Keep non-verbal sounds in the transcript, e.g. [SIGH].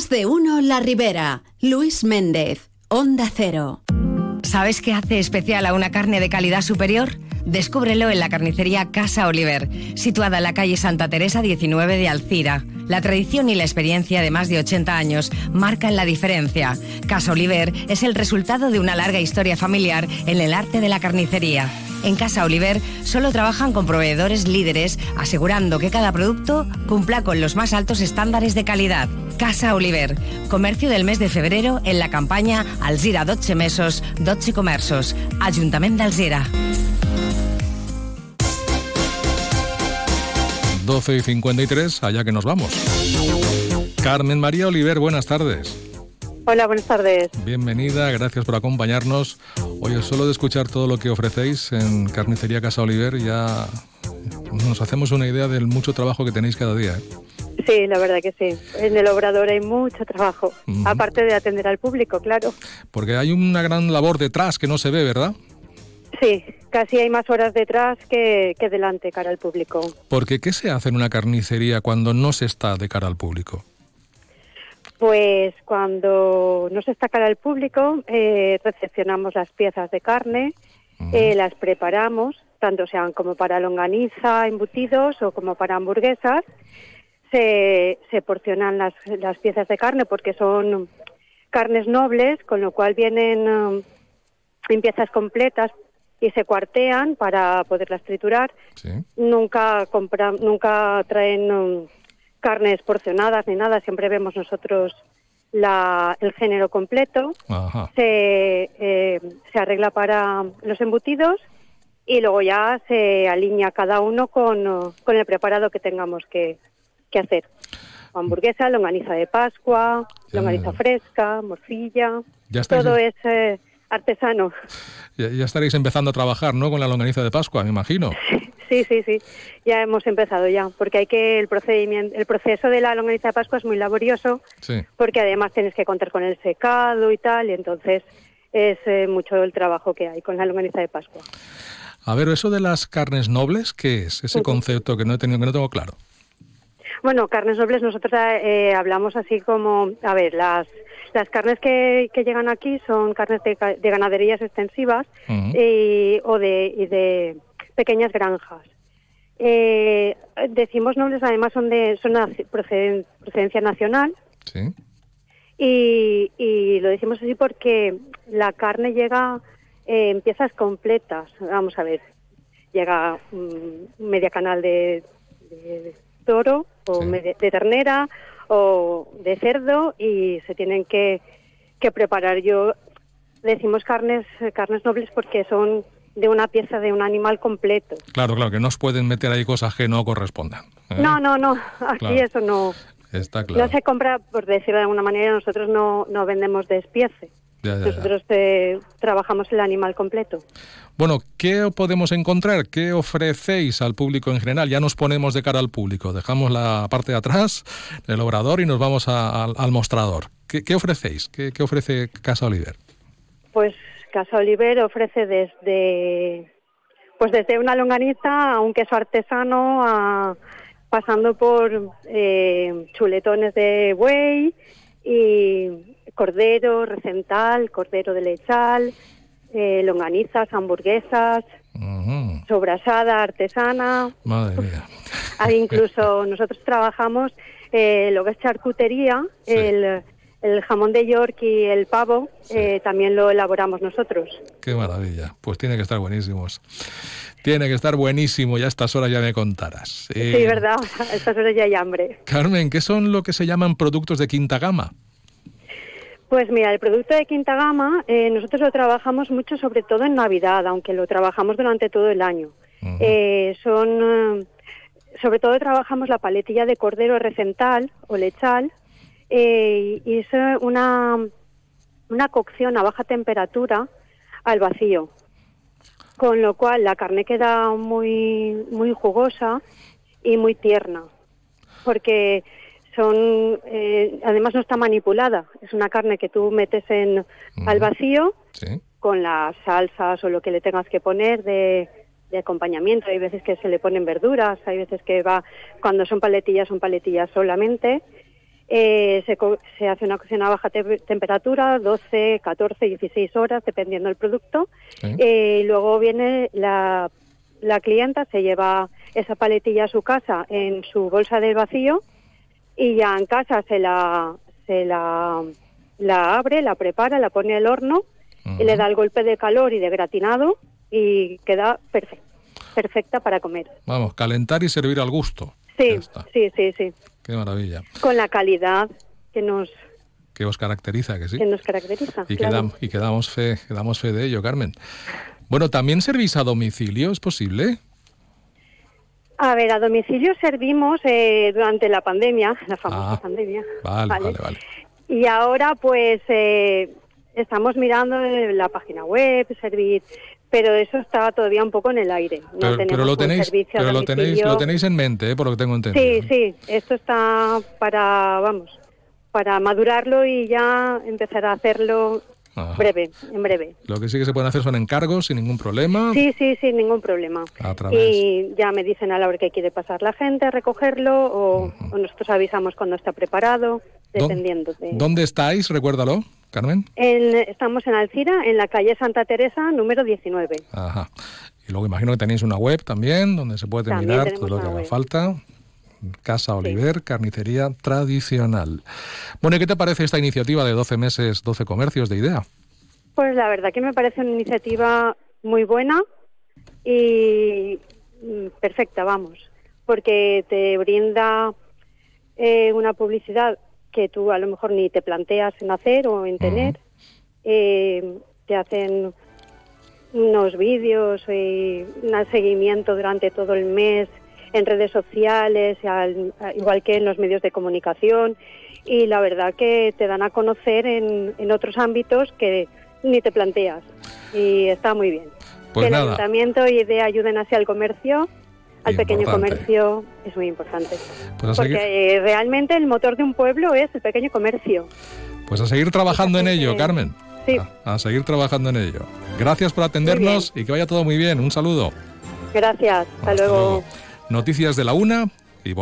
Más de uno La Ribera. Luis Méndez, Onda Cero. ¿Sabes qué hace especial a una carne de calidad superior? Descúbrelo en la carnicería Casa Oliver, situada en la calle Santa Teresa 19 de Alcira. La tradición y la experiencia de más de 80 años marcan la diferencia. Casa Oliver es el resultado de una larga historia familiar en el arte de la carnicería. En Casa Oliver solo trabajan con proveedores líderes, asegurando que cada producto cumpla con los más altos estándares de calidad. Casa Oliver, comercio del mes de febrero en la campaña Alzira 12 mesos, 12 comerços, Ayuntamiento de Alzira. 12 y 53, allá que nos vamos. Carmen María Oliver, buenas tardes. Hola, buenas tardes. Bienvenida, gracias por acompañarnos. Oye, solo de escuchar todo lo que ofrecéis en Carnicería Casa Oliver ya nos hacemos una idea del mucho trabajo que tenéis cada día. ¿eh? Sí, la verdad que sí. En el obrador hay mucho trabajo, aparte de atender al público, claro. Porque hay una gran labor detrás que no se ve, ¿verdad? Sí, casi hay más horas detrás que, que delante cara al público. Porque ¿qué se hace en una carnicería cuando no se está de cara al público? Pues cuando no se está cara al público, eh, recepcionamos las piezas de carne, eh, las preparamos, tanto sean como para longaniza, embutidos o como para hamburguesas. Se, se porcionan las, las piezas de carne porque son carnes nobles, con lo cual vienen um, en piezas completas y se cuartean para poderlas triturar. Sí. Nunca compra, nunca traen um, carnes porcionadas ni nada, siempre vemos nosotros la, el género completo. Ajá. Se, eh, se arregla para los embutidos y luego ya se alinea cada uno con, con el preparado que tengamos que, que hacer. Hamburguesa, longaniza de Pascua, longaniza fresca, morcilla, Ya estáis- todo es eh, artesano. Ya, ya estaréis empezando a trabajar, ¿no? Con la longaniza de Pascua, me imagino. Sí, sí, sí. Ya hemos empezado ya, porque hay que el procedimiento, el proceso de la longaniza de Pascua es muy laborioso, Sí. porque además tienes que contar con el secado y tal, y entonces es eh, mucho el trabajo que hay con la longaniza de Pascua. A ver, eso de las carnes nobles, ¿qué es? Ese concepto que no he tenido, que no tengo claro. Bueno, carnes nobles nosotros eh, hablamos así como, a ver, las las carnes que, que llegan aquí son carnes de, de ganaderías extensivas y, o de, y de pequeñas granjas. Eh, decimos nobles, además son de son proceden- procedencia nacional Sí. y, y lo decimos así porque la carne llega eh, en piezas completas. Vamos a ver, llega mm, media canal de, de toro o Sí. media- de ternera o de cerdo y se tienen que, que preparar. Yo decimos carnes carnes nobles porque son de una pieza de un animal completo. Claro, claro, que no os pueden meter ahí cosas que no correspondan. ¿eh? No, no, no, aquí Claro. eso no. Está claro. No se compra, por decirlo de alguna manera, nosotros no, no vendemos despiece. Ya, ya, ya. Nosotros eh, trabajamos el animal completo. Bueno, ¿qué podemos encontrar? ¿Qué ofrecéis al público en general? Ya nos ponemos de cara al público. Dejamos la parte de atrás, el obrador, y nos vamos a- al, al mostrador. ¿Qué, qué ofrecéis? ¿Qué, qué ofrece Casa Oliver? Pues Casa Oliver ofrece desde pues desde una longaniza a un queso artesano, a, pasando por eh, chuletones de buey y cordero, recental, cordero de lechal, eh, longanizas, hamburguesas, sobrasada artesana. Madre mía. Hay incluso nosotros trabajamos eh, lo que es charcutería, Sí. el, el jamón de York y el pavo eh, también lo elaboramos nosotros. Qué maravilla. Pues tiene que estar buenísimos. Tiene que estar buenísimo. Ya a estas horas ya me contarás. Eh, Sí, verdad. [LAUGHS] A estas horas ya hay hambre. Carmen, ¿qué son lo que se llaman productos de quinta gama? Pues mira, el producto de quinta gama eh, nosotros lo trabajamos mucho, sobre todo en Navidad, aunque lo trabajamos durante todo el año. Eh, son, eh, sobre todo trabajamos la paletilla de cordero recental o lechal eh, y es una, una cocción a baja temperatura al vacío, con lo cual la carne queda muy, muy jugosa y muy tierna, porque son, eh, además no está manipulada, es una carne que tú metes en, al vacío Sí. con las salsas o lo que le tengas que poner de, de acompañamiento. Hay veces que se le ponen verduras, hay veces que va, cuando son paletillas, son paletillas solamente. Eh, se, se hace una cocción a baja te- temperatura, 12, 14, 16 horas, dependiendo del producto. Eh, y luego viene la, la clienta, se lleva esa paletilla a su casa en su bolsa de vacío y ya en casa se la, se la, la abre, la prepara, la pone al horno y le da el golpe de calor y de gratinado y queda perfecta, perfecta para comer. Vamos, calentar y servir al gusto. Sí, sí, sí, sí. Qué maravilla. Con la calidad que nos, Que os caracteriza, que sí. que nos caracteriza. Y, claro. quedam- y quedamos, fe, quedamos fe de ello, Carmen. Bueno, ¿también servís a domicilio? ¿Es posible? A ver, a domicilio servimos eh, durante la pandemia, la famosa Ah, pandemia. Vale, vale, vale. Y ahora pues eh, estamos mirando la página web, servir, pero eso está todavía un poco en el aire. No Pero, tenemos pero lo un tenéis, servicio pero lo tenéis, lo tenéis en mente, ¿eh? por lo que tengo entendido. Sí, sí, esto está para, vamos, para madurarlo y ya empezar a hacerlo Ajá. breve, en breve. Lo que sí que se pueden hacer son encargos sin ningún problema. Sí, sí, sin ningún problema. A. Y ya me dicen a la hora que quiere pasar la gente a recogerlo o, o nosotros avisamos cuando está preparado, ¿Dó- dependiendo de... ¿Dónde estáis? Recuérdalo, Carmen. En- estamos en Alcira, en la calle Santa Teresa, número 19. Ajá. Y luego imagino que tenéis una web también donde se puede mirar todo lo que haga falta. Casa Oliver, carnicería tradicional. Bueno, ¿y qué te parece esta iniciativa de 12 meses, 12 comercios de idea? Pues la verdad que me parece una iniciativa muy buena y mm, perfecta, vamos, porque te brinda eh, una publicidad que tú a lo mejor ni te planteas en hacer o en tener. Eh, te hacen unos vídeos y un seguimiento durante todo el mes en redes sociales, al- igual que en los medios de comunicación. Y la verdad que te dan a conocer en, en otros ámbitos que ni te planteas. Y está muy bien. Pues que el nada. ayuntamiento y de ayuden hacia el comercio, al pequeño Importante. comercio, es muy importante. Pues Porque eh, realmente el motor de un pueblo es el pequeño comercio. pues a seguir trabajando en ello, Carmen. Sí. A, a seguir trabajando en ello. Gracias por atendernos y que vaya todo muy bien. Un saludo. Gracias. Hasta, luego. Noticias de la una